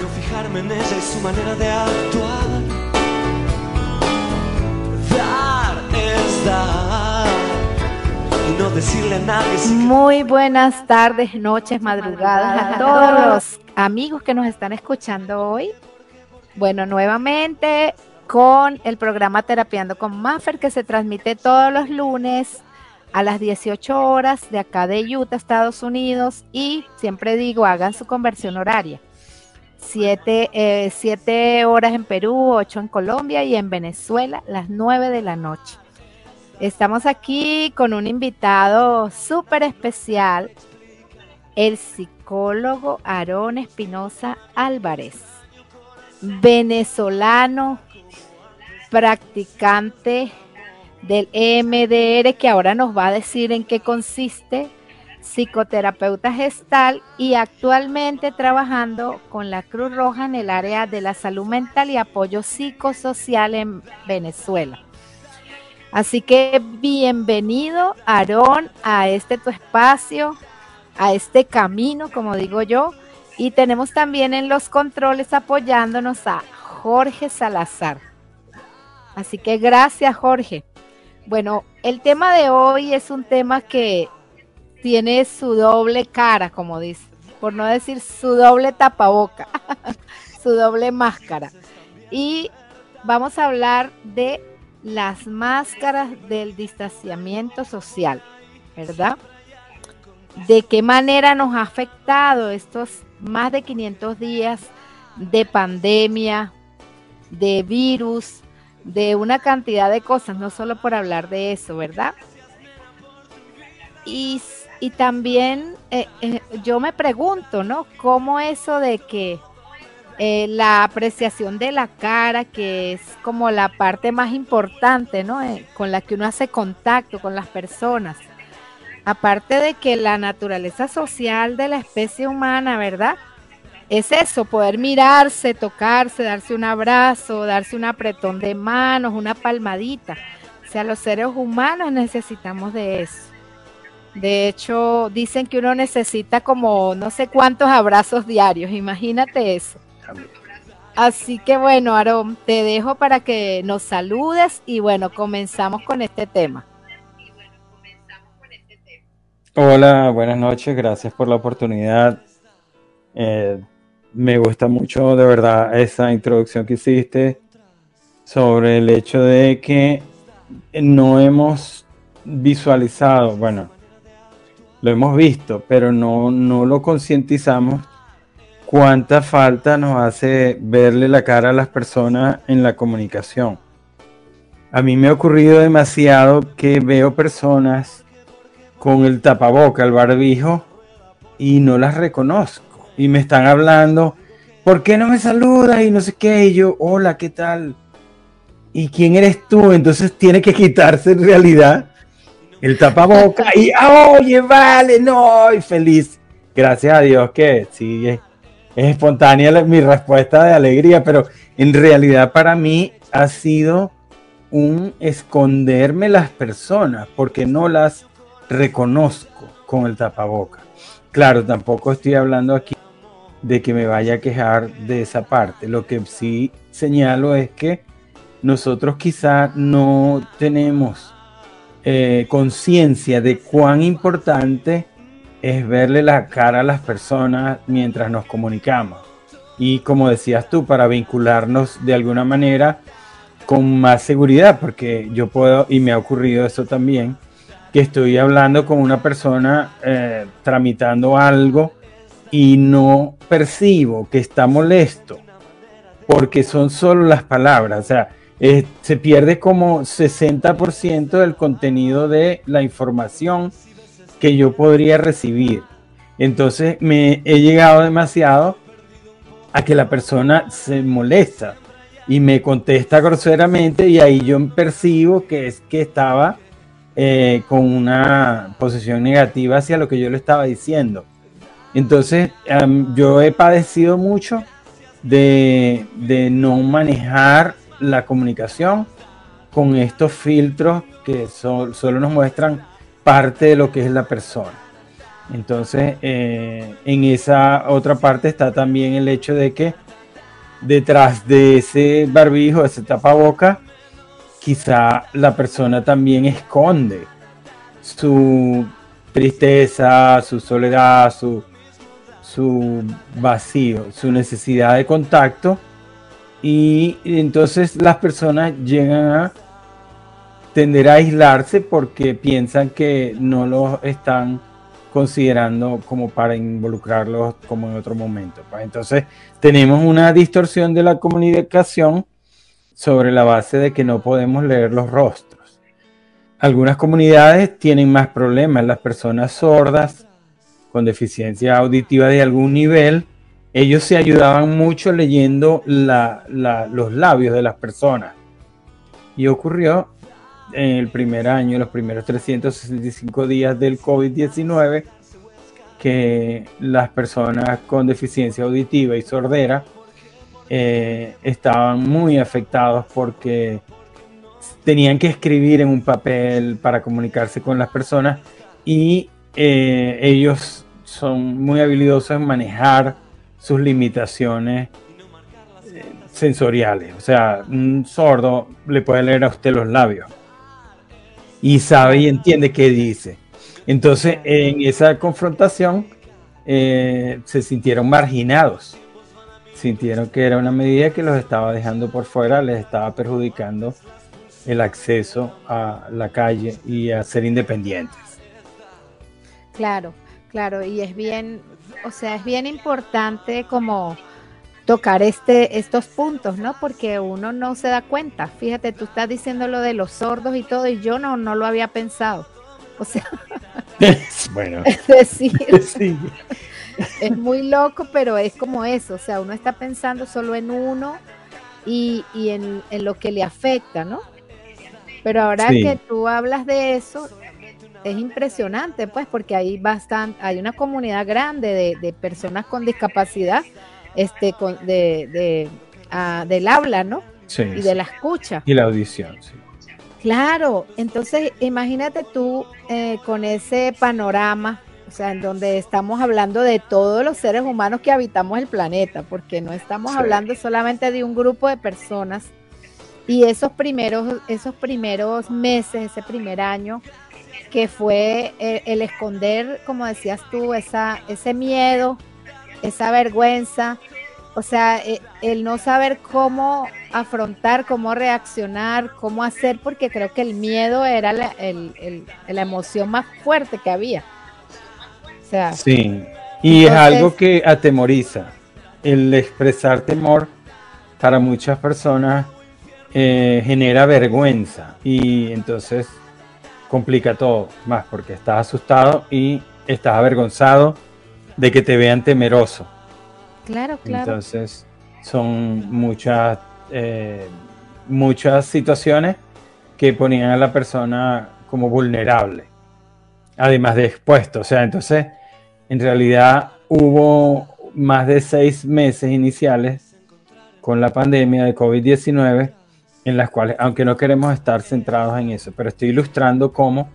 no fijarme en ella y su manera de actuar. Dar es dar y no decirle a nadie. si- Muy buenas tardes, noches, madrugadas a todos los amigos que nos están escuchando hoy. Bueno, nuevamente con el programa Terapiando con Maffer que se transmite todos los lunes a las 18 horas de acá de Utah, Estados Unidos. Y siempre digo, hagan su conversión horaria. 7 horas en Perú, 8 en Colombia y en Venezuela, las 9 de la noche. Estamos aquí con un invitado súper especial, el psicólogo Aarón Espinosa Álvarez, venezolano, practicante del EMDR, que ahora nos va a decir en qué consiste, psicoterapeuta gestal y actualmente trabajando con la Cruz Roja en el área de la salud mental y apoyo psicosocial en Venezuela. Así que bienvenido, Aarón, a este tu espacio, a este camino, como digo yo. Y tenemos también en los controles apoyándonos a Jorge Salazar. Así que gracias, Jorge. Bueno, el tema de hoy es un tema que tiene su doble cara, como dice, por no decir su doble tapaboca, su doble máscara. Y vamos a hablar de las máscaras del distanciamiento social, ¿verdad? ¿De qué manera nos ha afectado estos más de 500 días de pandemia, de virus, de una cantidad de cosas, no solo por hablar de eso, ¿verdad? Y, y también eh, eh, yo me pregunto, ¿no? ¿Cómo eso de que eh, la apreciación de la cara, que es como la parte más importante, ¿no? Con la que uno hace contacto con las personas. Aparte de que la naturaleza social de la especie humana, ¿verdad? Es eso, poder mirarse, tocarse, darse un abrazo, darse un apretón de manos, una palmadita. O sea, los seres humanos necesitamos de eso. De hecho, dicen que uno necesita como no sé cuántos abrazos diarios, imagínate eso. Así que bueno, Aarón, te dejo para que nos saludes y bueno, comenzamos con este tema. Hola, buenas noches, gracias por la oportunidad. Eh, me gusta mucho de verdad esa introducción que hiciste sobre el hecho de que no hemos visualizado, bueno, lo hemos visto, pero no, no lo concientizamos cuánta falta nos hace verle la cara a las personas en la comunicación. A mí me ha ocurrido demasiado que veo personas con el tapaboca, el barbijo, y no las reconozco. Y me están hablando, ¿por qué no me saludas? Y no sé qué. Y yo, hola, ¿qué tal? ¿Y quién eres tú? Entonces tiene que quitarse en realidad el tapaboca y, oye, vale, no, y feliz. Gracias a Dios que sí, es, es espontánea mi respuesta de alegría, pero en realidad para mí ha sido un esconderme las personas porque no las reconozco con el tapaboca. Claro, tampoco estoy hablando aquí de que me vaya a quejar de esa parte. Lo que sí señalo es que nosotros quizá no tenemos eh, conciencia de cuán importante es verle la cara a las personas mientras nos comunicamos. Y como decías tú, para vincularnos de alguna manera con más seguridad, porque yo puedo, y me ha ocurrido eso también, que estoy hablando con una persona eh, tramitando algo y no percibo que está molesto, porque son solo las palabras, o sea, eh, se pierde como 60% del contenido de la información que yo podría recibir. Entonces me he llegado demasiado a que la persona se molesta y me contesta groseramente y ahí yo percibo que es que estaba eh, con una posición negativa hacia lo que yo le estaba diciendo. Entonces yo he padecido mucho de, de no manejar la comunicación con estos filtros que so, solo nos muestran parte de lo que es la persona. Entonces, eh, en esa otra parte está también el hecho de que detrás de ese barbijo, ese tapaboca, quizá la persona también esconde su tristeza, su soledad, su, su vacío, su necesidad de contacto. Y entonces las personas llegan a tender a aislarse porque piensan que no los están considerando como para involucrarlos como en otro momento. Pues entonces tenemos una distorsión de la comunicación sobre la base de que no podemos leer los rostros. Algunas comunidades tienen más problemas. Las personas sordas con deficiencia auditiva de algún nivel, ellos se ayudaban mucho leyendo los labios de las personas. Y ocurrió en el primer año, los primeros 365 días del COVID-19, que las personas con deficiencia auditiva y sordera eh, estaban muy afectados porque tenían que escribir en un papel para comunicarse con las personas y eh, ellos son muy habilidosos en manejar sus limitaciones eh, sensoriales. O sea, un sordo le puede leer a usted los labios y sabe y entiende qué dice. Entonces, en esa confrontación eh, se sintieron marginados, sintieron que era una medida que los estaba dejando por fuera, les estaba perjudicando el acceso a la calle y a ser independientes. Claro, claro, y es bien, o sea, es bien importante como tocar este, estos puntos, ¿no? Porque uno no se da cuenta. Fíjate, tú estás diciendo lo de los sordos y todo, y yo no, no lo había pensado. O sea, bueno, es decir, es muy loco, pero es como eso. O sea, uno está pensando solo en uno y, en, lo que le afecta, ¿no? Pero ahora que tú hablas de eso, es impresionante, pues, porque hay bastante, hay una comunidad grande de, de personas con discapacidad este, con, de, de ah, del habla, ¿no? Sí, y de la escucha. Y la audición, sí. Claro, entonces imagínate tú eh, con ese panorama, o sea, en donde estamos hablando de todos los seres humanos que habitamos el planeta, porque no estamos hablando solamente de un grupo de personas. Y esos primeros, esos primeros meses, ese primer año, que fue el, el esconder, como decías tú, esa, ese miedo, esa vergüenza, o sea, eh, el no saber cómo afrontar, cómo reaccionar, cómo hacer, porque creo que el miedo era la, emoción más fuerte que había. O sea, sí, y es algo que atemoriza. El expresar temor para muchas personas eh, genera vergüenza y entonces complica todo más porque estás asustado y estás avergonzado de que te vean temeroso. Claro, claro. Entonces, son muchas, eh, muchas situaciones que ponían a la persona como vulnerable, además de expuesto. O sea, entonces, en realidad hubo más de seis meses iniciales con la pandemia de COVID-19 en las cuales, aunque no queremos estar centrados en eso, pero estoy ilustrando cómo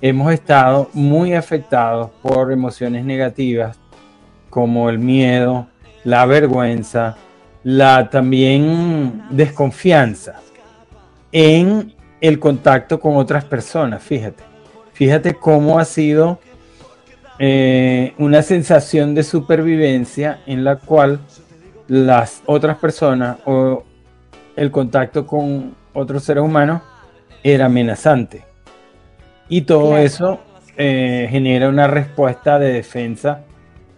hemos estado muy afectados por emociones negativas como el miedo, la vergüenza, la también desconfianza en el contacto con otras personas. Fíjate, fíjate cómo ha sido eh, una sensación de supervivencia en la cual las otras personas o el contacto con otros seres humanos era amenazante. Y todo eso eh, genera una respuesta de defensa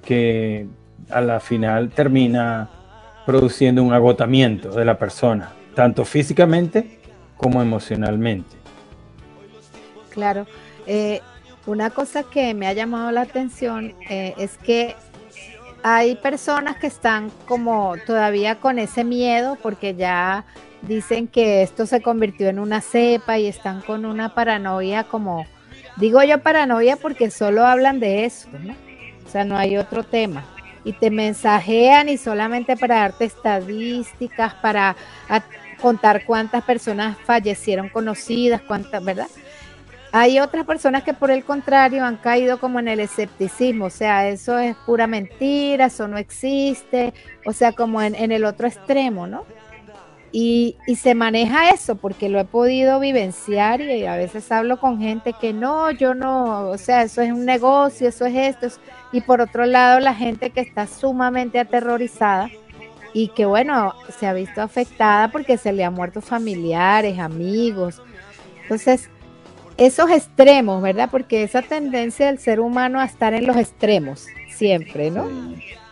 que a la final termina produciendo un agotamiento de la persona, tanto físicamente como emocionalmente. Claro. Eh, una cosa que me ha llamado la atención eh, es que hay personas que están como todavía con ese miedo porque ya dicen que esto se convirtió en una cepa y están con una paranoia como, digo yo paranoia porque solo hablan de eso. O sea, no hay otro tema. Y te mensajean y solamente para darte estadísticas, para contar cuántas personas fallecieron conocidas, cuántas, ¿verdad? Hay otras personas que por el contrario han caído como en el escepticismo, o sea, eso es pura mentira, eso no existe, o sea, como en, el otro extremo, ¿no? Y, y, se maneja eso porque lo he podido vivenciar y a veces hablo con gente que no, yo no, o sea, eso es un negocio, eso es esto, y por otro lado la gente que está sumamente aterrorizada y que bueno, se ha visto afectada porque se le han muerto familiares, amigos. Entonces, esos extremos, ¿verdad? Porque esa tendencia del ser humano a estar en los extremos, siempre, ¿no?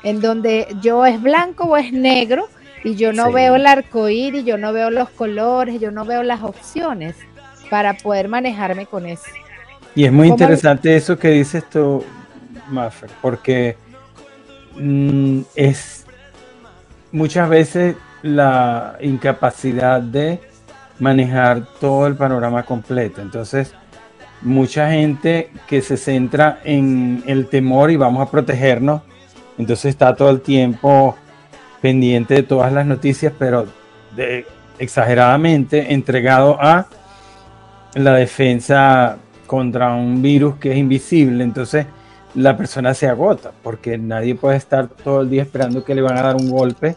En donde yo es blanco o es negro y yo no veo el arco y yo no veo los colores, yo no veo las opciones para poder manejarme con eso. Y es muy interesante eso que dices tú, Maffer, porque mm, es muchas veces la incapacidad de manejar todo el panorama completo. Entonces, mucha gente que se centra en el temor y vamos a protegernos, entonces está todo el tiempo pendiente de todas las noticias, pero exageradamente entregado a la defensa contra un virus que es invisible. Entonces, la persona se agota porque nadie puede estar todo el día esperando que le van a dar un golpe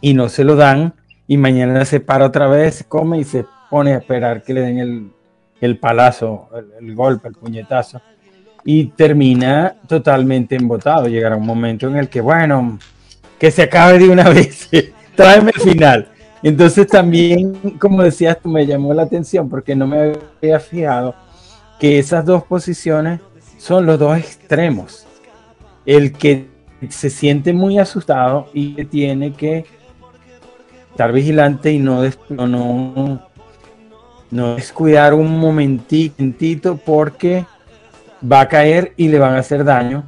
y no se lo dan y mañana se para otra vez, come y se pone a esperar que le den el, palazo, el, golpe, el puñetazo, y termina totalmente embotado. Llegará un momento en el que, bueno, que se acabe de una vez, tráeme el final. Entonces también, como decías tú, me llamó la atención porque no me había fijado que esas dos posiciones son los dos extremos. El que se siente muy asustado y que tiene que estar vigilante y no, no, no descuidar un momentito porque va a caer y le van a hacer daño.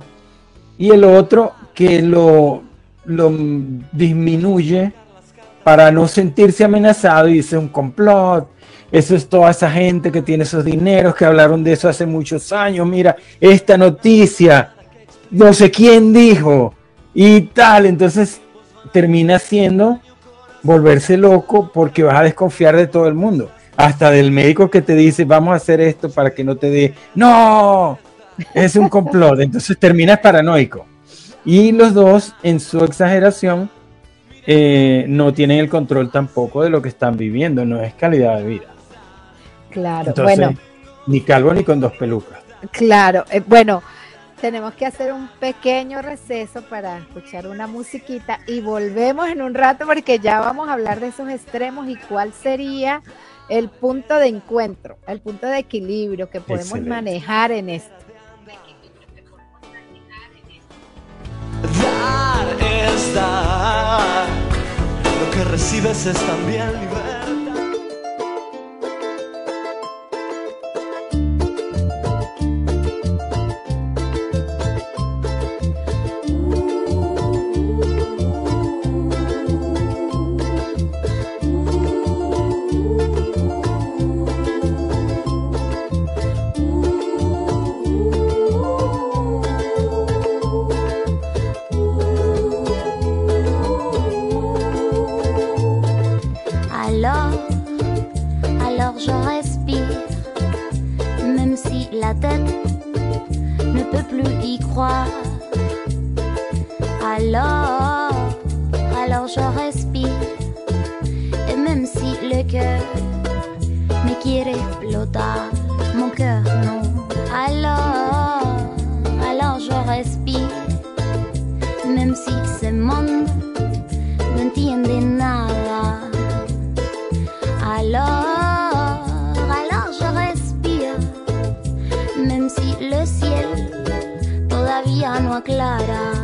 Y el otro que lo, lo disminuye para no sentirse amenazado y dice un complot. Eso es toda esa gente que tiene esos dineros, que hablaron de eso hace muchos años. Mira, esta noticia, no sé quién dijo y tal. Entonces termina siendo volverse loco porque vas a desconfiar de todo el mundo. Hasta del médico que te dice, vamos a hacer esto para que no te dé. No, es un complot. Entonces terminas paranoico. Y los dos, en su exageración, eh, no tienen el control tampoco de lo que están viviendo. No es calidad de vida. Claro, bueno. Ni calvo ni con dos pelucas. Claro, eh, bueno tenemos que hacer un pequeño receso para escuchar una musiquita y volvemos en un rato porque ya vamos a hablar de esos extremos y cuál sería el punto de encuentro, el punto de equilibrio que podemos manejar en esto. Dar es dar, lo que recibes es también libertad. la tête, ne peut plus y croire. Alors, alors je respire, et même si le cœur me quiere explotar, mon cœur non. Alors, alors je respire, même si ce monde y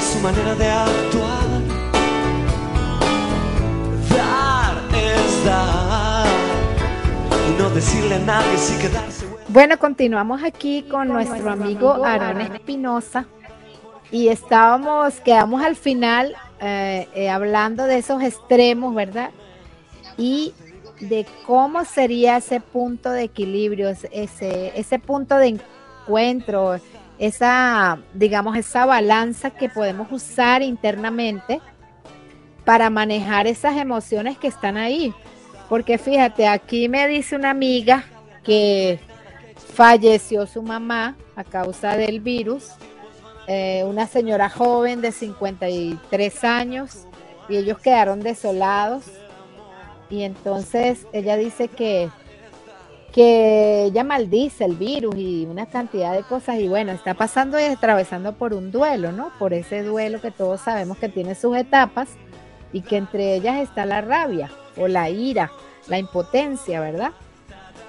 su manera de actuar. Dar es dar. Y no decirle a nadie si quedarse. Bueno, continuamos aquí con nuestro amigo Aaron Espinosa y estábamos, quedamos al final eh, eh, hablando de esos extremos, ¿verdad? Y de cómo sería ese punto de equilibrio, ese, ese punto de encuentro, esa, digamos, esa balanza que podemos usar internamente para manejar esas emociones que están ahí. Porque fíjate, aquí me dice una amiga que falleció su mamá a causa del virus, eh, una señora joven de 53 años, y ellos quedaron desolados. Y entonces ella dice que, que ella maldice el virus y una cantidad de cosas. Y bueno, está pasando y atravesando por un duelo, ¿no? Por ese duelo que todos sabemos que tiene sus etapas y que entre ellas está la rabia o la ira, la impotencia, ¿verdad?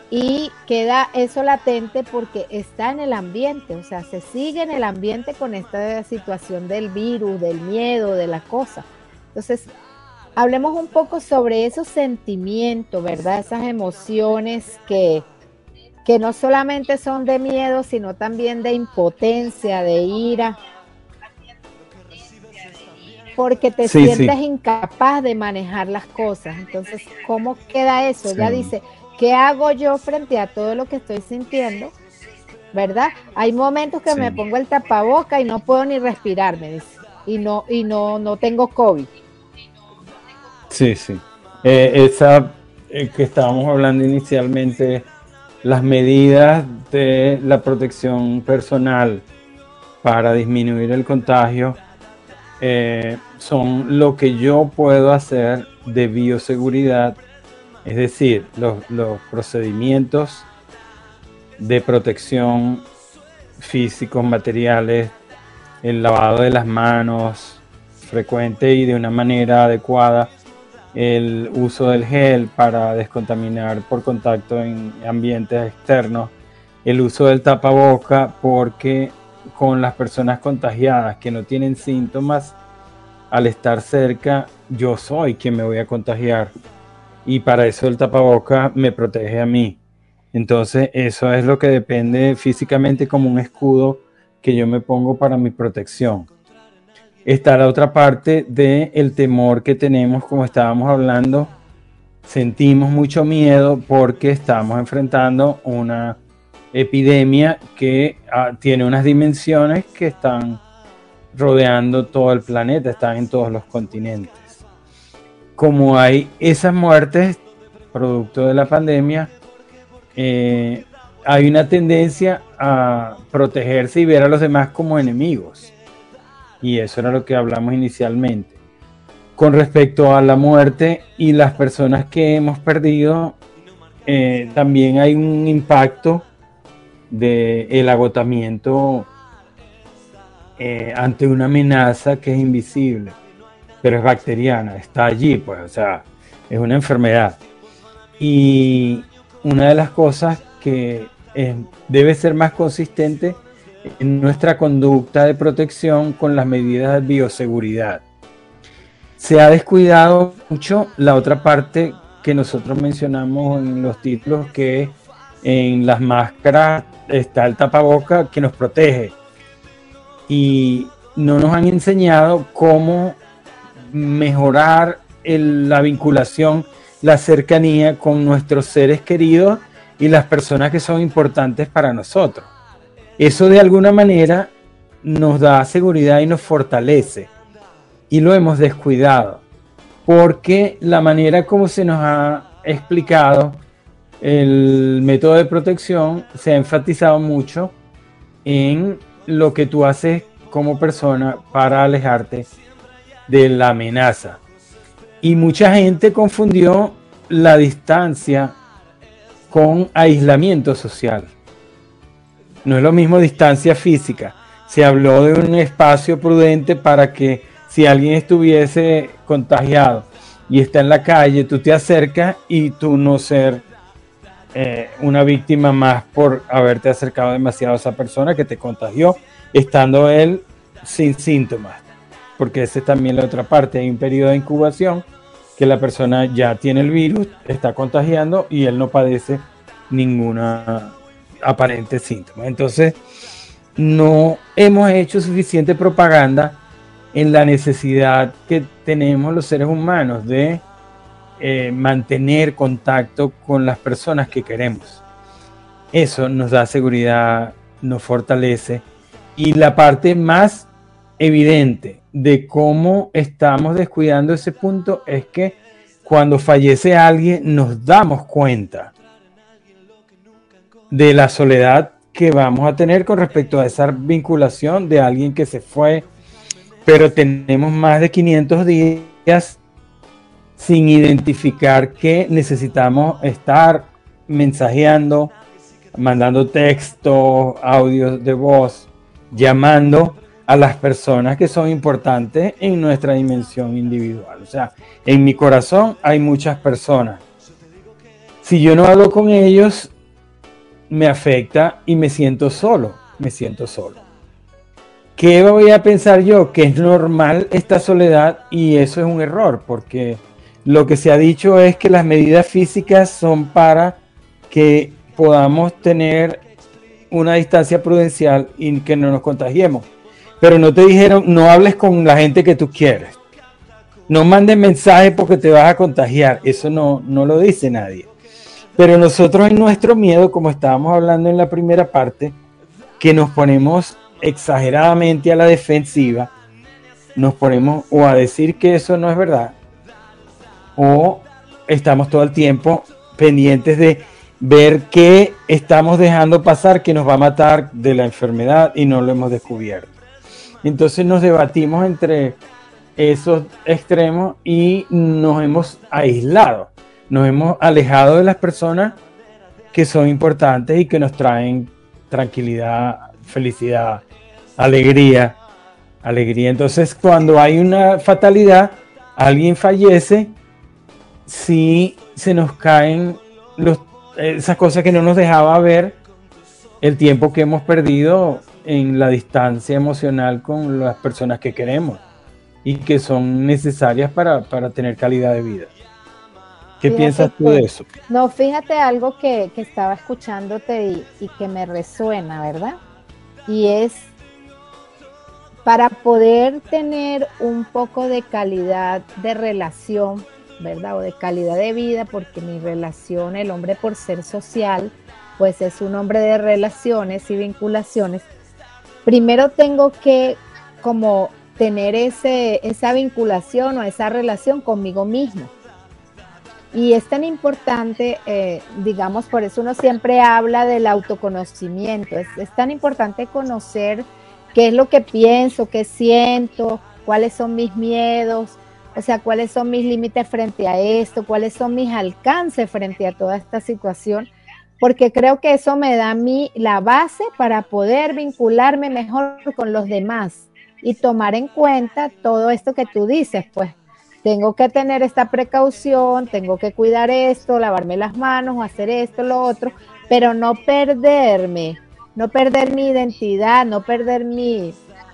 Y queda eso latente porque está en el ambiente, o sea, se sigue en el ambiente con esta situación del virus, del miedo, de la cosa. Entonces, hablemos un poco sobre esos sentimientos, ¿verdad? Esas emociones que, que no solamente son de miedo, sino también de impotencia, de ira, porque te Sí, sientes sí. incapaz de manejar las cosas. Entonces, ¿cómo queda eso? Sí. Ella dice, ¿qué hago yo frente a todo lo que estoy sintiendo? ¿Verdad? Hay momentos que me pongo el tapaboca y no puedo ni respirar, me dice. Y no, y no, no tengo COVID. Sí, sí. Eh, esa eh, que estábamos hablando inicialmente, las medidas de la protección personal para disminuir el contagio eh, son lo que yo puedo hacer de bioseguridad, es decir, los, los procedimientos de protección físicos, materiales, el lavado de las manos frecuente y de una manera adecuada, el uso del gel para descontaminar por contacto en ambientes externos, el uso del tapaboca porque con las personas contagiadas que no tienen síntomas, al estar cerca, yo soy quien me voy a contagiar. Y para eso el tapaboca me protege a mí. Entonces, eso es lo que depende físicamente como un escudo que yo me pongo para mi protección. Está la otra parte del el temor que tenemos, como estábamos hablando. Sentimos mucho miedo porque estamos enfrentando una epidemia que ah, tiene unas dimensiones que están rodeando todo el planeta, están en todos los continentes. Como hay esas muertes producto de la pandemia, eh, hay una tendencia a protegerse y ver a los demás como enemigos. Y eso era lo que hablamos inicialmente. Con respecto a la muerte y las personas que hemos perdido, eh, también hay un impacto del el agotamiento eh, ante una amenaza que es invisible, pero es bacteriana, está allí, pues, o sea, es una enfermedad. Y una de las cosas que debe ser más consistente en nuestra conducta de protección con las medidas de bioseguridad. Se ha descuidado mucho la otra parte que nosotros mencionamos en los títulos, que en las máscaras está el tapaboca que nos protege. Y no nos han enseñado cómo mejorar la vinculación, la cercanía con nuestros seres queridos y las personas que son importantes para nosotros. Eso de alguna manera nos da seguridad y nos fortalece. Y lo hemos descuidado. Porque la manera como se nos ha explicado el método de protección se ha enfatizado mucho en lo que tú haces como persona para alejarte de la amenaza. Y mucha gente confundió la distancia con aislamiento social. No es lo mismo distancia física. Se habló de un espacio prudente para que si alguien estuviese contagiado y está en la calle, tú te acercas y tú no ser eh, una víctima más por haberte acercado demasiado a esa persona que te contagió, estando él sin síntomas. Porque esa es también la otra parte. Hay un periodo de incubación que la persona ya tiene el virus, está contagiando y él no padece ninguna aparente síntoma. Entonces, no hemos hecho suficiente propaganda en la necesidad que tenemos los seres humanos de eh, mantener contacto con las personas que queremos. Eso nos da seguridad, nos fortalece. Y la parte más evidente de cómo estamos descuidando ese punto es que cuando fallece alguien nos damos cuenta de la soledad que vamos a tener con respecto a esa vinculación de alguien que se fue, pero tenemos más de 500 días sin identificar que necesitamos estar mensajeando, mandando textos, audios de voz, llamando a las personas que son importantes en nuestra dimensión individual. O sea, en mi corazón hay muchas personas. Si yo no hablo con ellos, me afecta y me siento solo, me siento solo. ¿Qué voy a pensar yo? Que es normal esta soledad y eso es un error, porque lo que se ha dicho es que las medidas físicas son para que podamos tener una distancia prudencial y que no nos contagiemos. Pero no te dijeron, no hables con la gente que tú quieres. No mandes mensajes porque te vas a contagiar. Eso no, no lo dice nadie. Pero nosotros en nuestro miedo, como estábamos hablando en la primera parte, que nos ponemos exageradamente a la defensiva, nos ponemos o a decir que eso no es verdad, o estamos todo el tiempo pendientes de ver qué estamos dejando pasar que nos va a matar de la enfermedad y no lo hemos descubierto. Entonces nos debatimos entre esos extremos y nos hemos aislado nos hemos alejado de las personas que son importantes y que nos traen tranquilidad, felicidad, alegría, alegría. Entonces, cuando hay una fatalidad, alguien fallece, sí se nos caen esas cosas que no nos dejaba ver el tiempo que hemos perdido en la distancia emocional con las personas que queremos y que son necesarias para, para tener calidad de vida. ¿Qué piensas tú de eso? No, fíjate algo que, estaba escuchándote y, que me resuena, ¿verdad? Y es para poder tener un poco de calidad de relación, ¿verdad? O de calidad de vida, porque mi relación, el hombre por ser social, pues es un hombre de relaciones y vinculaciones. Primero tengo que como tener ese, esa vinculación o esa relación conmigo mismo y es tan importante, eh, digamos, por eso uno siempre habla del autoconocimiento, es, es, tan importante conocer qué es lo que pienso, qué siento, cuáles son mis miedos, o sea, cuáles son mis límites frente a esto, cuáles son mis alcances frente a toda esta situación, porque creo que eso me da a mí la base para poder vincularme mejor con los demás y tomar en cuenta todo esto que tú dices, pues tengo que tener esta precaución, tengo que cuidar esto, lavarme las manos, hacer esto, lo otro, pero no perderme no perder mi identidad, no perder mi,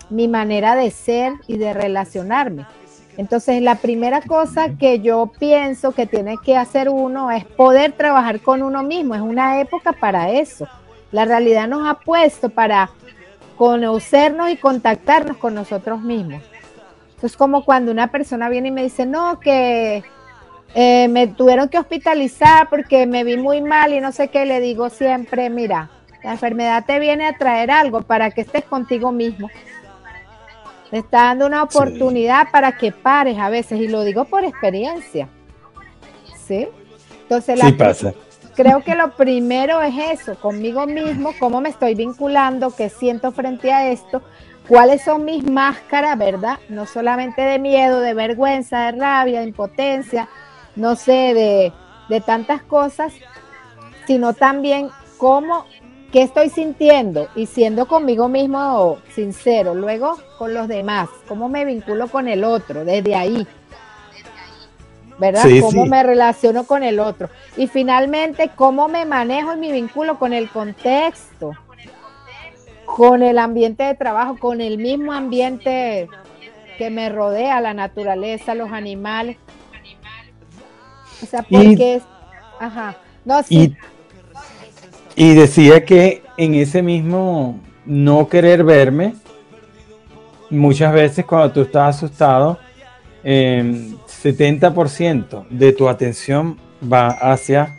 mi manera de ser y de relacionarme. Entonces, la primera cosa que yo pienso que tiene que hacer uno es poder trabajar con uno mismo. Es una época para eso. La realidad nos ha puesto para conocernos y contactarnos con nosotros mismos. Entonces, como cuando una persona viene y me dice, no, que eh, me tuvieron que hospitalizar porque me vi muy mal y no sé qué, le digo siempre, mira, la enfermedad te viene a traer algo para que estés contigo mismo. Te está dando una oportunidad para que pares a veces, y lo digo por experiencia. ¿Sí? Entonces, sí pasa. creo que lo primero es eso, conmigo mismo, cómo me estoy vinculando, qué siento frente a esto, cuáles son mis máscaras, ¿verdad? No solamente de miedo, de vergüenza, de rabia, de impotencia, no sé, de, de tantas cosas, sino también cómo ¿Qué estoy sintiendo? Y siendo conmigo mismo sincero, luego con los demás, cómo me vinculo con el otro, desde ahí. ¿Verdad? cómo me relaciono con el otro. Y finalmente, cómo me manejo y me vinculo con el contexto, con el ambiente de trabajo, con el mismo ambiente que me rodea, la naturaleza, los animales. O sea, porque es... Ajá. No, sí. Y decía que en ese mismo no querer verme, muchas veces cuando tú estás asustado, 70% em, de tu atención va hacia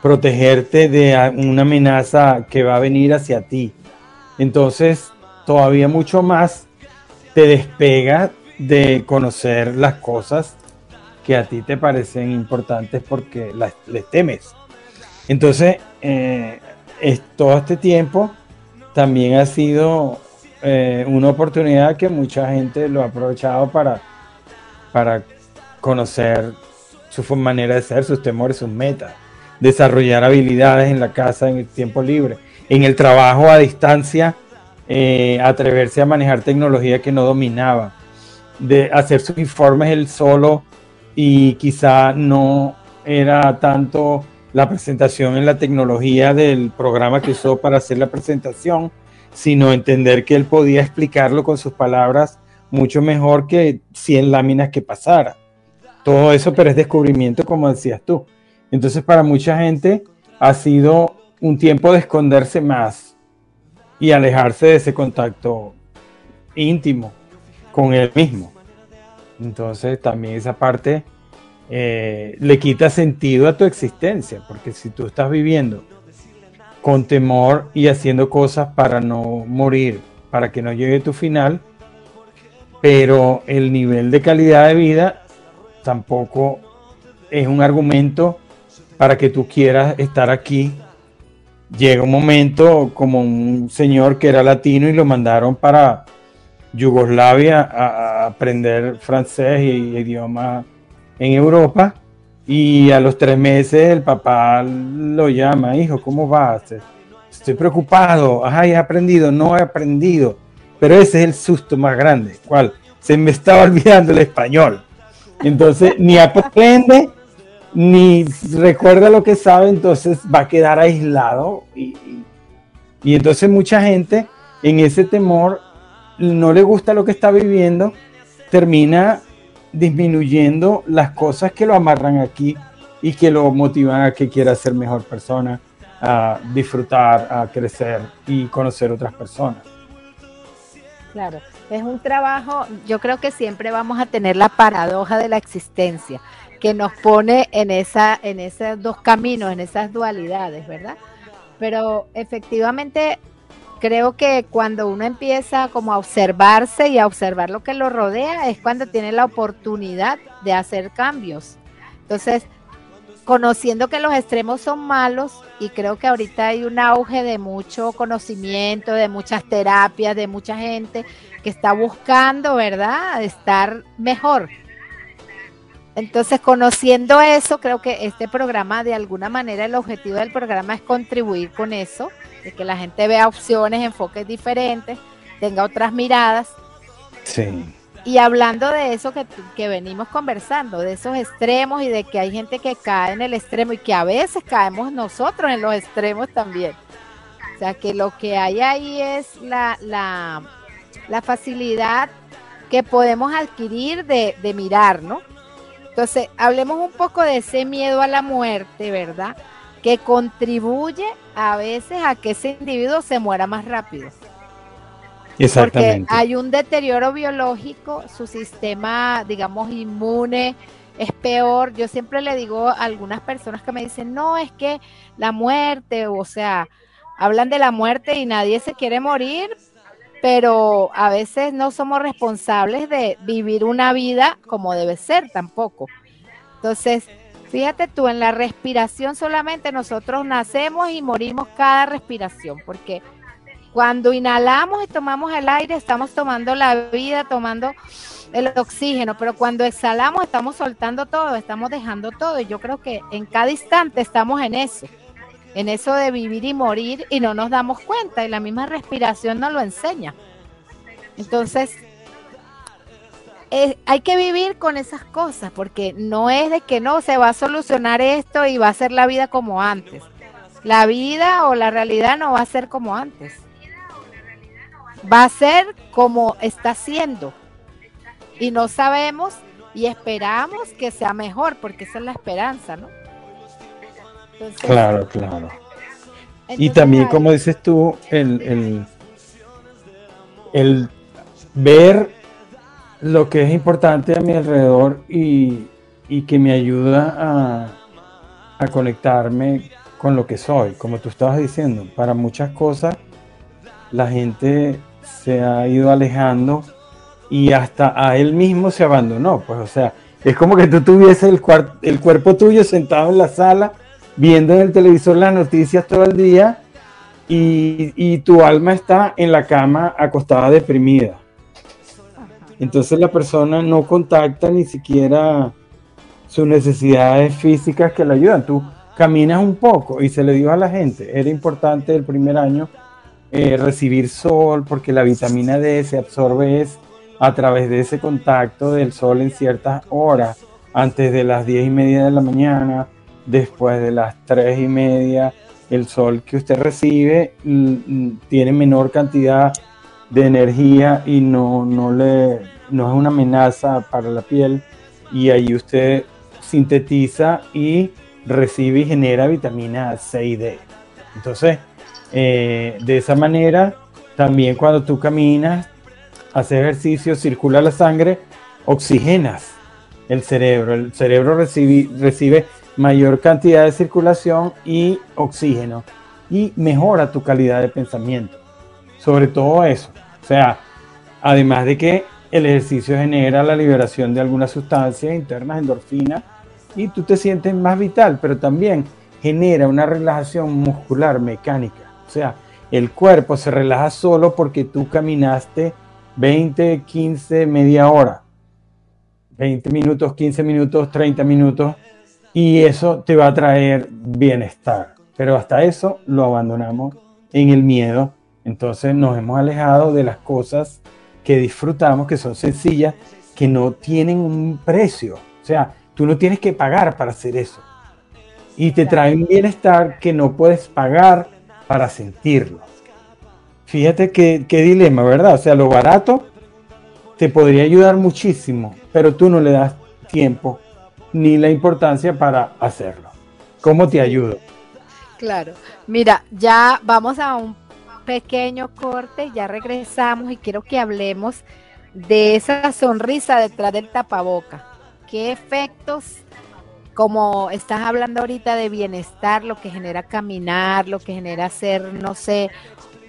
protegerte de una amenaza que va a venir hacia ti. Entonces, todavía mucho más te despega de conocer las cosas que a ti te parecen importantes porque las, les temes. Entonces, eh, todo este tiempo también ha sido eh, una oportunidad que mucha gente lo ha aprovechado para, para conocer su manera de ser, sus temores, sus metas, desarrollar habilidades en la casa en el tiempo libre, en el trabajo a distancia, eh, atreverse a manejar tecnología que no dominaba, de hacer sus informes él solo y quizá no era tanto la presentación en la tecnología del programa que usó para hacer la presentación, sino entender que él podía explicarlo con sus palabras mucho mejor que 100 láminas que pasara. Todo eso, pero es descubrimiento, como decías tú. Entonces, para mucha gente ha sido un tiempo de esconderse más y alejarse de ese contacto íntimo con él mismo. Entonces, también esa parte eh, le quita sentido a tu existencia, porque si tú estás viviendo con temor y haciendo cosas para no morir, para que no llegue tu final, pero el nivel de calidad de vida tampoco es un argumento para que tú quieras estar aquí. Llega un momento como un señor que era latino y lo mandaron para Yugoslavia a, aprender francés y idioma en Europa y a los tres meses el papá lo llama, hijo, ¿cómo vas? Estoy preocupado, ajá, he aprendido, no he aprendido, pero ese es el susto más grande, ¿cuál? Se me estaba olvidando el español. Entonces, ni aprende, ni recuerda lo que sabe, entonces va a quedar aislado. Y, y entonces mucha gente en ese temor no le gusta lo que está viviendo, termina disminuyendo las cosas que lo amarran aquí y que lo motivan a que quiera ser mejor persona, a disfrutar, a crecer y conocer otras personas. Claro, es un trabajo, yo creo que siempre vamos a tener la paradoja de la existencia que nos pone en esa en esos dos caminos, en esas dualidades, ¿verdad? Pero efectivamente creo que cuando uno empieza como a observarse y a observar lo que lo rodea es cuando tiene la oportunidad de hacer cambios. Entonces, conociendo que los extremos son malos y creo que ahorita hay un auge de mucho conocimiento, de muchas terapias, de mucha gente que está buscando, ¿verdad?, estar mejor. Entonces, conociendo eso, creo que este programa, de alguna manera, el objetivo del programa es contribuir con eso, de que la gente vea opciones, enfoques diferentes, tenga otras miradas. Sí. Y hablando de eso que, que venimos conversando, de esos extremos y de que hay gente que cae en el extremo y que a veces caemos nosotros en los extremos también. O sea, que lo que hay ahí es la, la, la facilidad que podemos adquirir de, de mirar, ¿no? Entonces, hablemos un poco de ese miedo a la muerte, ¿verdad? Que contribuye a veces a que ese individuo se muera más rápido. Porque hay un deterioro biológico, su sistema, digamos, inmune es peor. Yo siempre le digo a algunas personas que me dicen, no, es que la muerte, o sea, hablan de la muerte y nadie se quiere morir, pero a veces no somos responsables de vivir una vida como debe ser tampoco. Entonces, fíjate tú, en la respiración solamente nosotros nacemos y morimos cada respiración, porque cuando inhalamos y tomamos el aire, estamos tomando la vida, tomando el oxígeno, pero cuando exhalamos estamos soltando todo, estamos dejando todo. Y yo creo que en cada instante estamos en eso, en eso de vivir y morir y no nos damos cuenta y la misma respiración nos lo enseña. Entonces, eh, hay que vivir con esas cosas porque no es de que no se va a solucionar esto y va a ser la vida como antes. La vida o la realidad no va a ser como antes va a ser como está siendo. Y no sabemos y esperamos que sea mejor, porque esa es la esperanza, ¿no? Claro, claro. y también, como dices tú, el, el, el, ver lo que es importante a mi alrededor y, y que me ayuda a, a conectarme con lo que soy, como tú estabas diciendo. Para muchas cosas, la gente se ha ido alejando y hasta a él mismo se abandonó. Pues, o sea, es como que tú tuvieses el, el cuerpo tuyo sentado en la sala, viendo en el televisor las noticias todo el día y, y tu alma está en la cama acostada deprimida. Entonces la persona no contacta ni siquiera sus necesidades físicas que le ayudan. Tú caminas un poco y se le dio a la gente. Era importante el primer año eh, recibir sol, porque la vitamina D se absorbe a través de ese contacto del sol en ciertas horas, antes de las 10 y media de la mañana, después de las 3 y media, el sol que usted recibe tiene menor cantidad de energía y no, no, le, no es una amenaza para la piel y ahí usted sintetiza y recibe y genera vitamina C y D. Entonces, eh, de esa manera, también cuando tú caminas, haces ejercicio, circula la sangre, oxigenas el cerebro. El cerebro recibe, recibe mayor cantidad de circulación y oxígeno y mejora tu calidad de pensamiento. Sobre todo eso. O sea, además de que el ejercicio genera la liberación de algunas sustancias internas, endorfina, y tú te sientes más vital, pero también genera una relajación muscular mecánica. O sea, el cuerpo se relaja solo porque tú caminaste 20, 15, media hora. 20 minutos, 15 minutos, 30 minutos. Y eso te va a traer bienestar. Pero hasta eso lo abandonamos en el miedo. Entonces nos hemos alejado de las cosas que disfrutamos, que son sencillas, que no tienen un precio. O sea, tú no tienes que pagar para hacer eso. Y te traen bienestar que no puedes pagar para sentirlo. Fíjate qué, dilema, ¿verdad? O sea, lo barato te podría ayudar muchísimo, pero tú no le das tiempo ni la importancia para hacerlo. ¿Cómo te ayudo? Claro, mira, ya vamos a un pequeño corte, ya regresamos y quiero que hablemos de esa sonrisa detrás del tapaboca. ¿Qué efectos como estás hablando ahorita de bienestar, lo que genera caminar, lo que genera hacer, no sé,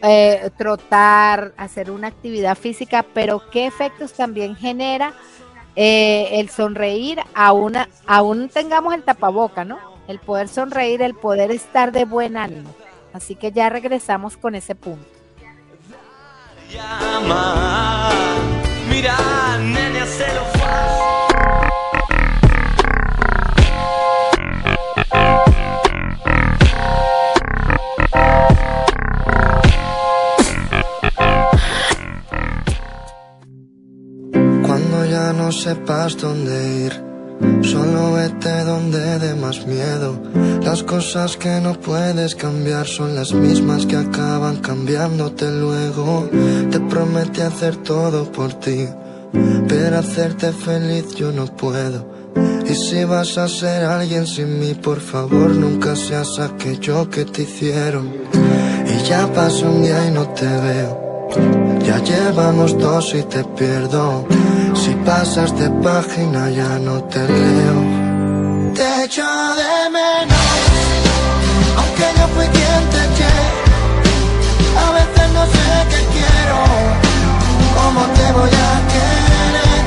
eh, trotar, hacer una actividad física, pero qué efectos también genera eh, el sonreír, aún, aún tengamos el tapaboca, ¿no? El poder sonreír, el poder estar de buen ánimo. Así que ya regresamos con ese punto. mira, no sepas dónde ir, Solo vete donde dé más miedo. Las cosas que no puedes cambiar son las mismas que acaban cambiándote luego. Te prometí hacer todo por ti, pero hacerte feliz yo no puedo. Y si vas a ser alguien sin mí, por favor nunca seas aquello que te hicieron. Y ya pasó un día y no te veo. Ya llevamos dos y te pierdo. Pasas de página ya no te leo. Te echo de menos, aunque yo fui quien te eché. A veces no sé qué quiero, cómo te voy a querer.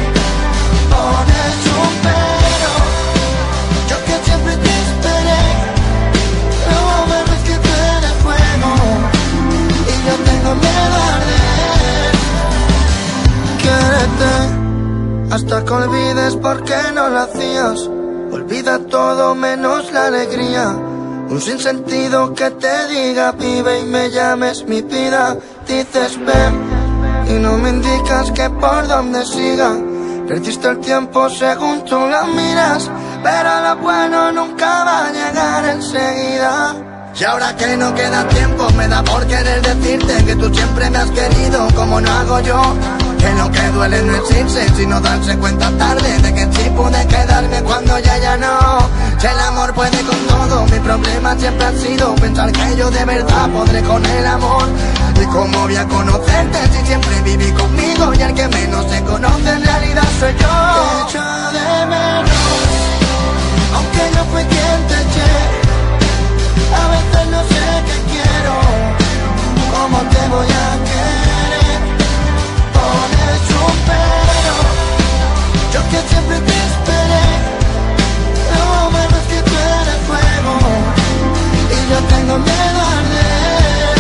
Pones un pero, yo que siempre te esperé. No me ves que tú fuego y yo tengo miedo a arder. Quédate hasta que olvides por qué no lo hacías. Olvida todo menos la alegría. Un sinsentido que te diga vive y me llames mi vida. Dices ven y no me indicas que por dónde siga. Perdiste el tiempo según tú lo miras, pero lo bueno nunca va a llegar enseguida. Y ahora que no queda tiempo, me da por querer decirte que tú siempre me has querido como no hago yo. Que lo que duele no es irse, sino darse cuenta tarde de que sí pude quedarme cuando ya ya no. Si el amor puede con todo, mi problema siempre ha sido pensar que yo de verdad podré con el amor. Y cómo voy a conocerte si siempre viví conmigo y el que menos se conoce en realidad soy yo. Te echo de menos, aunque yo fui quien te eché. A veces no sé qué quiero, cómo te voy a querer. Yo que siempre te esperé. No me ves que tú eres fuego y yo tengo miedo a arder.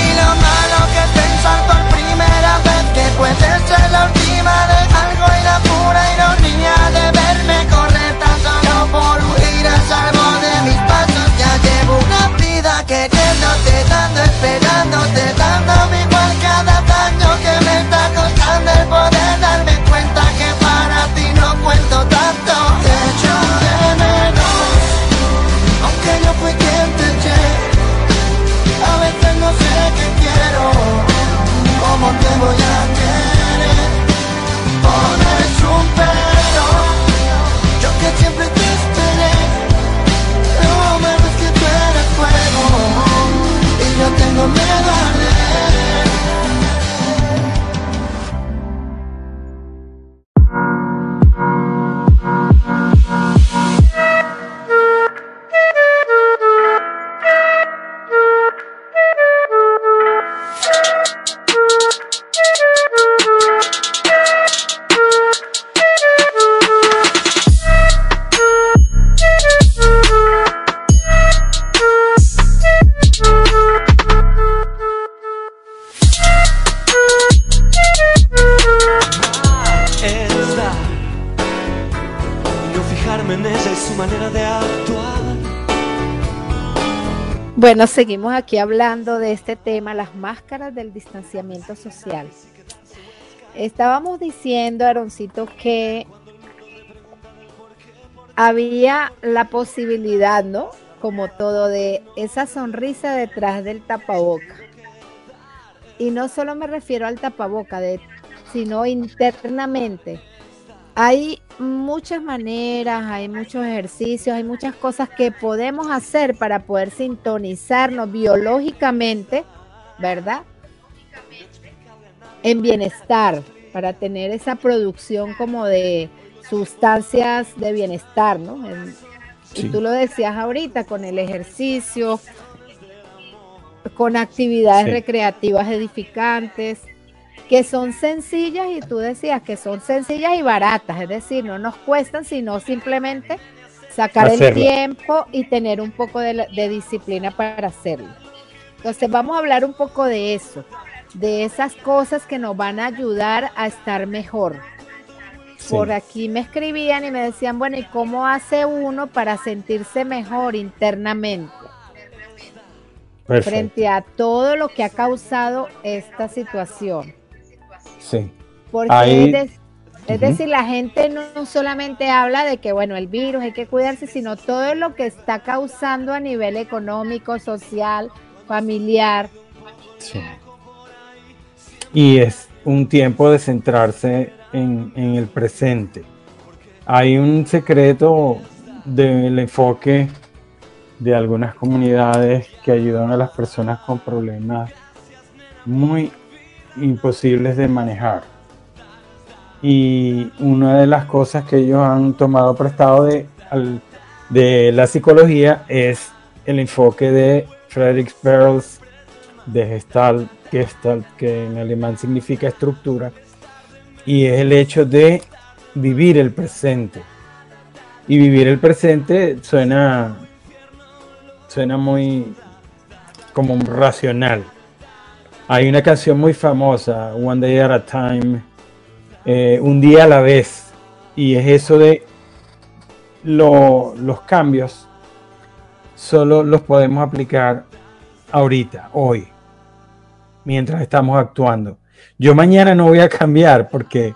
Y lo malo que es pensar por primera vez que puede ser la última de algo y la pura ironía de verme correr tan solo por huir a salvo de mis pasos. Ya llevo una vida queriéndote, dando, esperándote, dándome igual cada daño que me está costando el poder darme cuenta que para ti no cuento tanto. Te echo de menos, aunque yo fui quien te eché. A veces no sé qué quiero, cómo te voy a Bueno, seguimos aquí hablando de este tema, las máscaras del distanciamiento social. Estábamos diciendo, Aroncito, que había la posibilidad, ¿no? Como todo, de esa sonrisa detrás del tapaboca. Y no solo me refiero al tapaboca, sino internamente. Hay muchas maneras, hay muchos ejercicios, hay muchas cosas que podemos hacer para poder sintonizarnos biológicamente, ¿verdad? En bienestar, para tener esa producción como de sustancias de bienestar, ¿no? En- Sí. Y tú lo decías ahorita, con el ejercicio, con actividades Sí. recreativas edificantes, que son sencillas y tú decías que son sencillas y baratas, es decir, no nos cuestan, sino simplemente sacar el tiempo y tener un poco de, disciplina para hacerlo. Entonces vamos a hablar un poco de eso, de esas cosas que nos van a ayudar a estar mejor. Sí. Por aquí me escribían y me decían, bueno, ¿y cómo hace uno para sentirse mejor internamente Perfecto. frente a todo lo que ha causado esta situación? Sí. Porque Ahí- Es decir, la gente no solamente habla de que, bueno, el virus hay que cuidarse, sino todo lo que está causando a nivel económico, social, familiar. Sí. Y es un tiempo de centrarse en, en el presente. Hay un secreto del enfoque de algunas comunidades que ayudan a las personas con problemas muy imposibles de manejar y una de las cosas que ellos han tomado prestado de, de la psicología es el enfoque de Frederick Perls de Gestalt, Gestalt, que en alemán significa estructura, y es el hecho de vivir el presente. Y vivir el presente suena, suena muy como racional. Hay una canción muy famosa, One Day at a Time, eh, un día a la vez. Y es eso de los cambios, solo los podemos aplicar ahorita, hoy, mientras estamos actuando. Yo mañana no voy a cambiar porque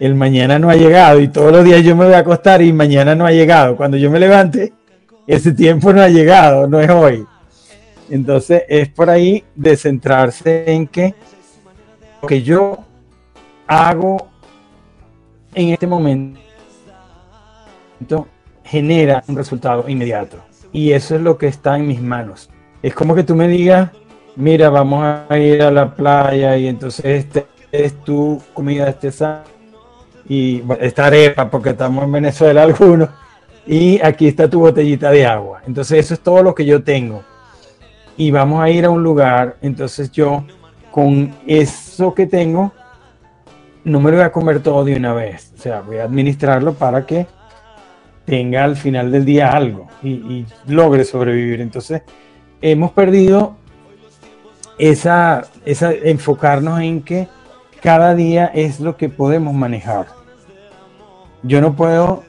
el mañana no ha llegado y todos los días yo me voy a acostar y mañana no ha llegado. Cuando yo me levante, ese tiempo no ha llegado, no es hoy. Entonces es por ahí de centrarse en que lo que yo hago en este momento genera un resultado inmediato. Y eso es lo que está en mis manos. Es como que tú me digas, mira, vamos a ir a la playa y entonces este es tu comida este y esta arepa porque estamos en Venezuela algunos y aquí está tu botellita de agua. Entonces eso es todo lo que yo tengo. Y vamos a ir a un lugar, entonces yo con eso que tengo no me lo voy a comer todo de una vez. O sea, voy a administrarlo para que tenga al final del día algo y, logre sobrevivir. Entonces, hemos perdido esa, esa enfocarnos en que cada día es lo que podemos manejar. Yo no puedo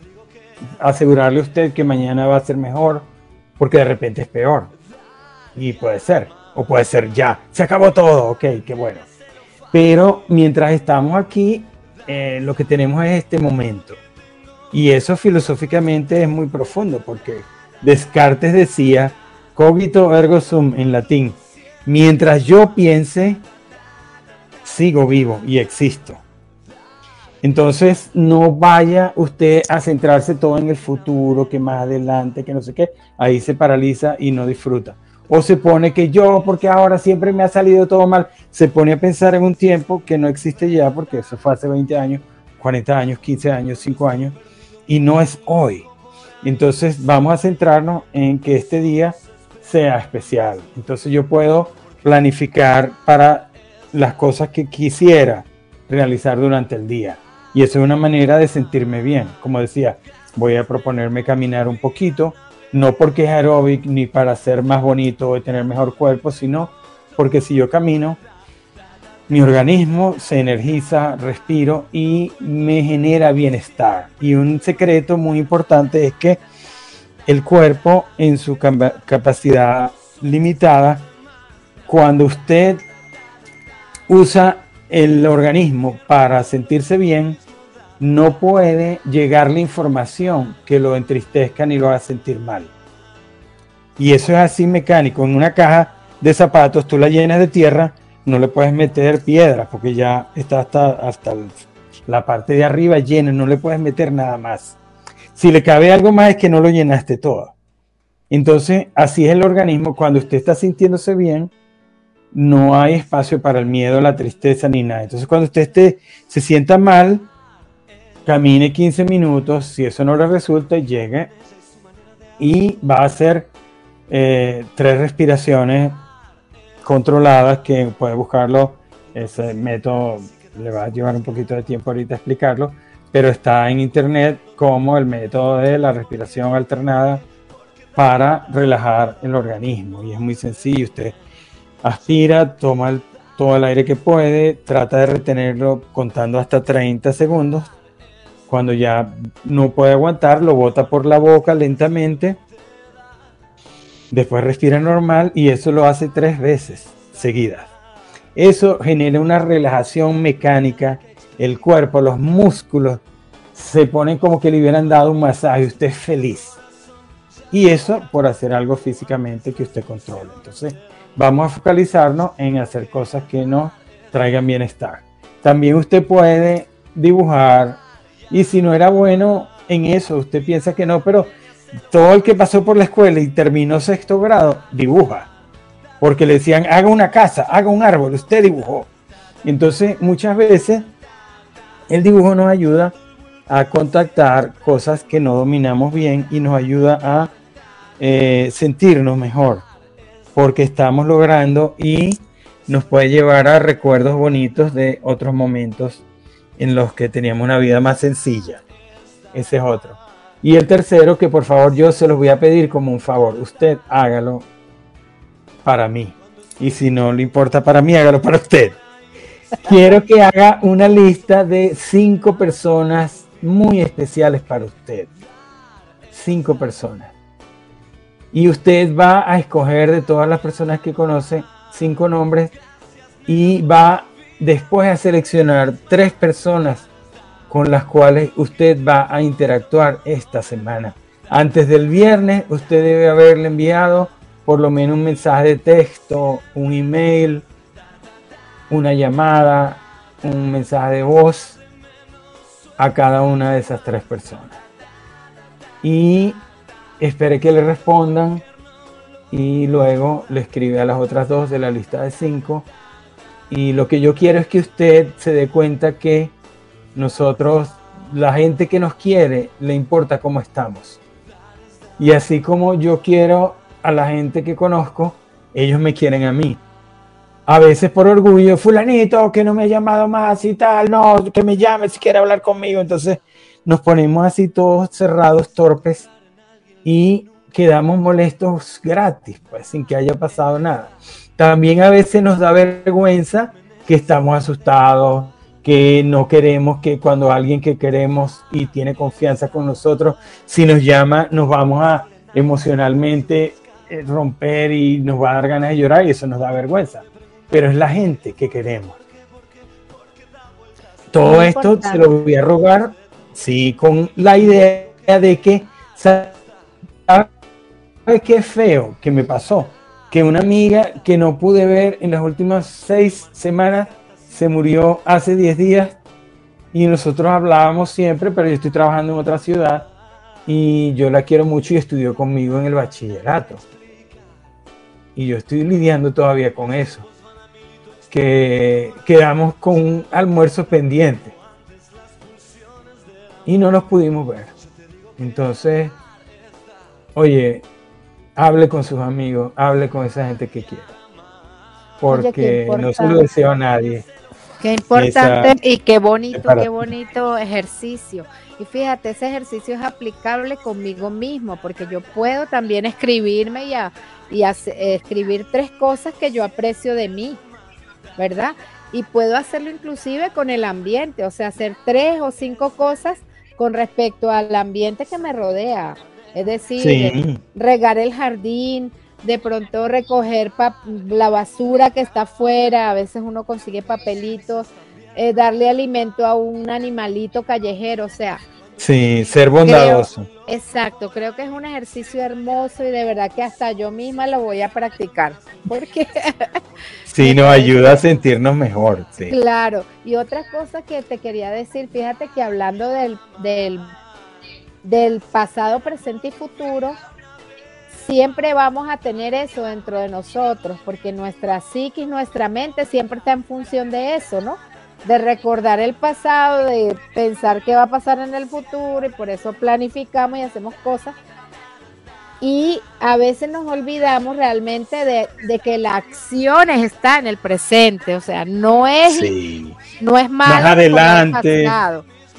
asegurarle a usted que mañana va a ser mejor porque de repente es peor. Y puede ser. O puede ser ya. Se acabó todo. Ok, qué bueno. Pero mientras estamos aquí, eh, lo que tenemos es este momento. Y eso filosóficamente es muy profundo, porque Descartes decía, cogito ergo sum en latín, mientras yo piense, sigo vivo y existo. Entonces, no vaya usted a centrarse todo en el futuro, que más adelante, que no sé qué, ahí se paraliza y no disfruta o se pone que yo, porque ahora siempre me ha salido todo mal, se pone a pensar en un tiempo que no existe ya, porque eso fue hace 20 años, 40 años, 15 años, 5 años, y no es hoy. Entonces vamos a centrarnos en que este día sea especial. Entonces yo puedo planificar para las cosas que quisiera realizar durante el día. Y eso es una manera de sentirme bien. Como decía, voy a proponerme caminar un poquito, no porque es aeróbic ni para ser más bonito o tener mejor cuerpo, sino porque si yo camino, mi organismo se energiza, respiro y me genera bienestar. Y un secreto muy importante es que el cuerpo en su capacidad limitada, cuando usted usa el organismo para sentirse bien, no puede llegar la información que lo entristezca ni lo haga sentir mal. Y eso es así mecánico. En una caja de zapatos tú la llenas de tierra, no le puedes meter piedras porque ya está hasta, hasta la parte de arriba llena, no le puedes meter nada más. Si le cabe algo más es que no lo llenaste todo. Entonces, así es el organismo. Cuando usted está sintiéndose bien, no hay espacio para el miedo, la tristeza ni nada. Entonces, cuando usted se sienta mal, camine 15 minutos, si eso no le resulta, llegue y va a hacer eh, tres respiraciones controladas que puede buscarlo. Ese método le va a llevar un poquito de tiempo ahorita explicarlo, pero está en internet como el método de la respiración alternada para relajar el organismo y es muy sencillo. Usted aspira, toma todo el aire que puede, trata de retenerlo contando hasta 30 segundos cuando ya no puede aguantar, lo bota por la boca lentamente. Después respira normal y eso lo hace tres veces seguidas. Eso genera una relajación mecánica el cuerpo, los músculos, se ponen como que le hubieran dado un masaje, usted es feliz. Y eso por hacer algo físicamente que usted controle. Entonces, vamos a focalizarnos en hacer cosas que nos traigan bienestar. También usted puede dibujar y si no era bueno en eso, usted piensa que no, pero todo el que pasó por la escuela y terminó sexto grado, dibuja. Porque le decían, haga una casa, haga un árbol, usted dibujó. Entonces, muchas veces el dibujo nos ayuda a contactar cosas que no dominamos bien y nos ayuda a eh, sentirnos mejor. Porque estamos logrando y nos puede llevar a recuerdos bonitos de otros momentos en los que teníamos una vida más sencilla. Ese es otro. Y el tercero, que por favor yo se los voy a pedir como un favor, usted hágalo para mí. Y si no le importa para mí, hágalo para usted. Quiero que haga una lista de cinco personas muy especiales para usted. Cinco personas. Y usted va a escoger de todas las personas que conoce cinco nombres y va después a seleccionar tres personas con las cuales usted va a interactuar esta semana. Antes del viernes, usted debe haberle enviado por lo menos un mensaje de texto, un email, una llamada, un mensaje de voz a cada una de esas tres personas. Y espere que le respondan y luego le escribe a las otras dos de la lista de cinco. Y lo que yo quiero es que usted se dé cuenta que nosotros, la gente que nos quiere, le importa cómo estamos. Y así como yo quiero a la gente que conozco, ellos me quieren a mí. A veces por orgullo, fulanito, que no me ha llamado más y tal, no, que me llame si quiere hablar conmigo. Entonces nos ponemos así todos cerrados, torpes y quedamos molestos gratis, pues sin que haya pasado nada. También a veces nos da vergüenza que estamos asustados, que no queremos que cuando alguien que queremos y tiene confianza con nosotros, si nos llama, nos vamos a emocionalmente eh, romper y nos va a dar ganas de llorar y eso nos da vergüenza. Pero es la gente que queremos. Todo esto se lo voy a rogar, sí, con la idea de que, ¿sabes qué feo que me pasó? Que una amiga que no pude ver en las últimas seis semanas se murió hace 10 días y nosotros hablábamos siempre, pero yo estoy trabajando en otra ciudad y yo la quiero mucho y estudió conmigo en el bachillerato. Y yo estoy lidiando todavía con eso. Que quedamos con un almuerzo pendiente. Y no nos pudimos ver. Entonces, oye, hable con sus amigos, hable con esa gente que quiere. Porque no se lo deseo a nadie. Qué importante y qué bonito, qué bonito ejercicio. Y fíjate, ese ejercicio es aplicable conmigo mismo, porque yo puedo también escribirme y, y escribir tres cosas que yo aprecio de mí, ¿verdad? Y puedo hacerlo inclusive con el ambiente, o sea, hacer tres o cinco cosas con respecto al ambiente que me rodea. Es decir, regar el jardín, de pronto recoger la basura que está afuera, a veces uno consigue papelitos, eh, darle alimento a un animalito callejero, o sea. Sí, ser bondadoso. exacto, creo que es un ejercicio hermoso y de verdad que hasta yo misma lo voy a practicar, porque... sí, nos ayuda a sentirnos mejor, sí. Claro, y otra cosa que te quería decir, fíjate que hablando del, del, del pasado, presente y futuro, siempre vamos a tener eso dentro de nosotros, porque nuestra psiquis, nuestra mente siempre está en función de eso, ¿no? De recordar el pasado, de pensar qué va a pasar en el futuro y por eso planificamos y hacemos cosas. Y a veces nos olvidamos realmente de, que la acción está en el presente, o sea, no es, no es malo. Más adelante.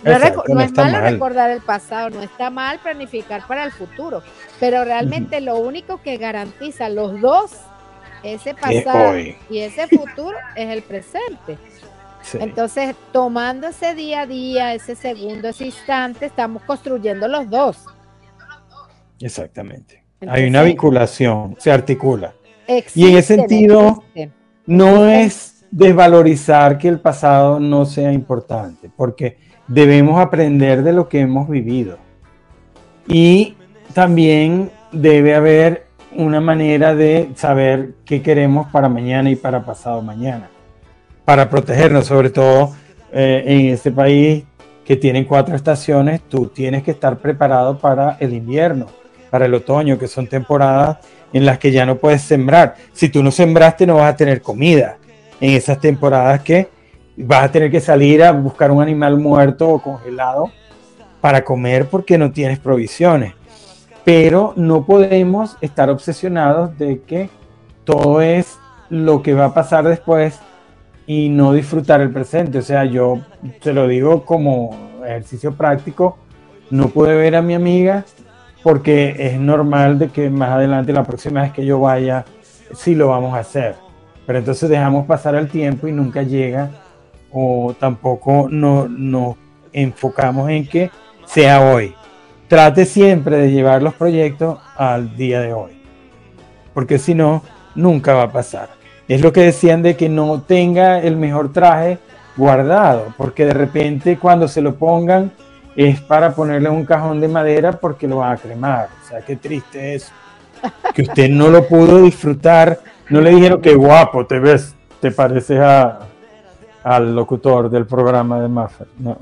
No, es malo recordar el pasado, no está mal planificar para el futuro, pero realmente lo único que garantiza los dos, ese pasado y ese futuro, es el presente. Entonces, tomando ese día a día, ese segundo, ese instante, estamos construyendo los dos. Exactamente. Hay una vinculación, se articula. y en ese sentido, no es desvalorizar que el pasado no sea importante, porque debemos aprender de lo que hemos vivido. Y también debe haber una manera de saber qué queremos para mañana y para pasado mañana, para protegernos, sobre todo eh, en este país que tiene cuatro estaciones, tú tienes que estar preparado para el invierno, para el otoño, que son temporadas en las que ya no puedes sembrar. Si tú no sembraste, no vas a tener comida. En esas temporadas que vas a tener que salir a buscar un animal muerto o congelado para comer porque no tienes provisiones. Pero no podemos estar obsesionados de que todo es lo que va a pasar después y no disfrutar el presente. O sea, yo te lo digo como ejercicio práctico, no pude ver a mi amiga porque es normal de que más adelante, la próxima vez que yo vaya, sí lo vamos a hacer. Pero entonces dejamos pasar el tiempo y nunca llega o tampoco nos no enfocamos en que sea hoy. Trate siempre de llevar los proyectos al día de hoy, porque si no, nunca va a pasar. Es lo que decían de que no tenga el mejor traje guardado, porque de repente cuando se lo pongan es para ponerle un cajón de madera porque lo va a cremar. O sea, qué triste es que usted no lo pudo disfrutar. No le dijeron que guapo te ves, te pareces a, al locutor del programa de Maffer. No.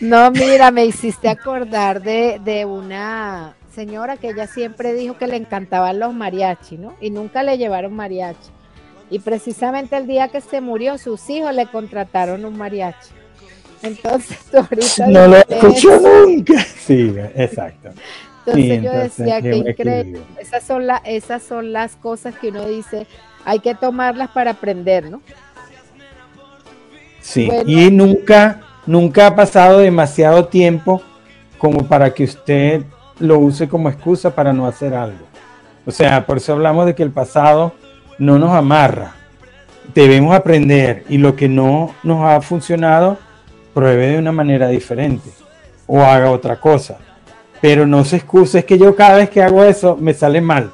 no, mira, me hiciste acordar de, de una señora que ella siempre dijo que le encantaban los mariachi, ¿no? Y nunca le llevaron mariachi. Y precisamente el día que se murió, sus hijos le contrataron un mariachi. Entonces, tú ahorita. No lo escucho nunca. Sí, exacto. Entonces, yo decía que increíble. Esas son, la, esas son las cosas que uno dice, hay que tomarlas para aprender, ¿no? Sí, y nunca, nunca ha pasado demasiado tiempo como para que usted lo use como excusa para no hacer algo. O sea, por eso hablamos de que el pasado no nos amarra. Debemos aprender y lo que no nos ha funcionado, pruebe de una manera diferente o haga otra cosa. Pero no se excuse, es que yo cada vez que hago eso me sale mal.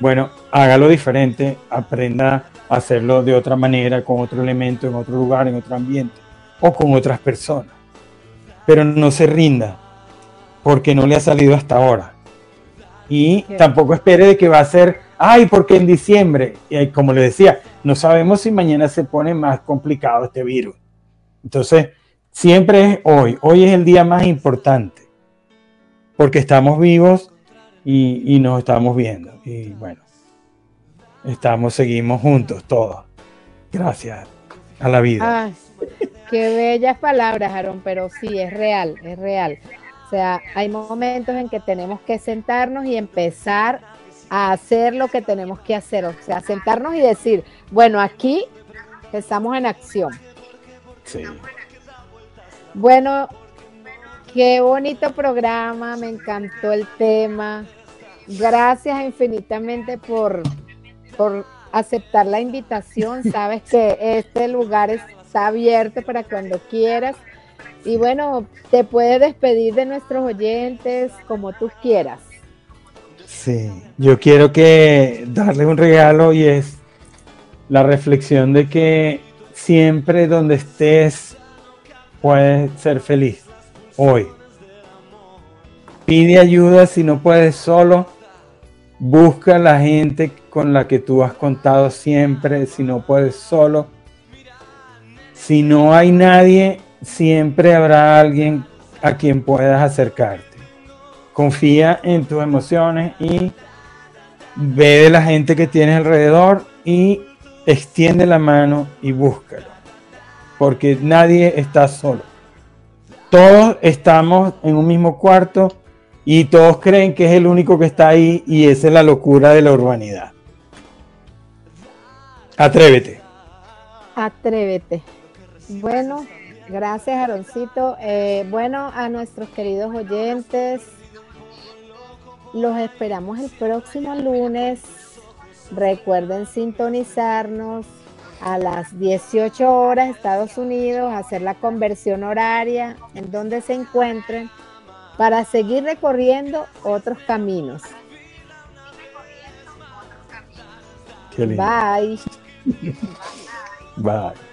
Bueno, hágalo diferente, aprenda a hacerlo de otra manera, con otro elemento, en otro lugar, en otro ambiente o con otras personas. Pero no se rinda porque no le ha salido hasta ahora. Y tampoco espere de que va a ser ay, porque en diciembre, y como le decía, no sabemos si mañana se pone más complicado este virus. Entonces, siempre es hoy, hoy es el día más importante, porque estamos vivos y, nos estamos viendo. Y bueno, estamos, seguimos juntos todos. Gracias a la vida. qué bellas palabras, Aaron, pero sí, es real, es real. O sea, hay momentos en que tenemos que sentarnos y empezar a hacer lo que tenemos que hacer, o sea, sentarnos y decir, bueno, aquí estamos en acción. Sí. Bueno, qué bonito programa, me encantó el tema. Gracias infinitamente por, por aceptar la invitación. Sabes que este lugar está abierto para cuando quieras. Y bueno, te puedes despedir de nuestros oyentes como tú quieras. Sí, yo quiero que darle un regalo y es la reflexión de que siempre donde estés puedes ser feliz hoy. Pide ayuda si no puedes solo. Busca la gente con la que tú has contado siempre si no puedes solo. Si no hay nadie, siempre habrá alguien a quien puedas acercarte confía en tus emociones y ve de la gente que tienes alrededor y extiende la mano y búscalo. Porque nadie está solo. Todos estamos en un mismo cuarto y todos creen que es el único que está ahí y esa es la locura de la urbanidad. Atrévete. Atrévete. Bueno, gracias Aroncito. Eh, bueno, a nuestros queridos oyentes, los esperamos el próximo lunes. Recuerden sintonizarnos a las 18 horas Estados Unidos, hacer la conversión horaria en donde se encuentren para seguir recorriendo otros caminos. Bye. Bye.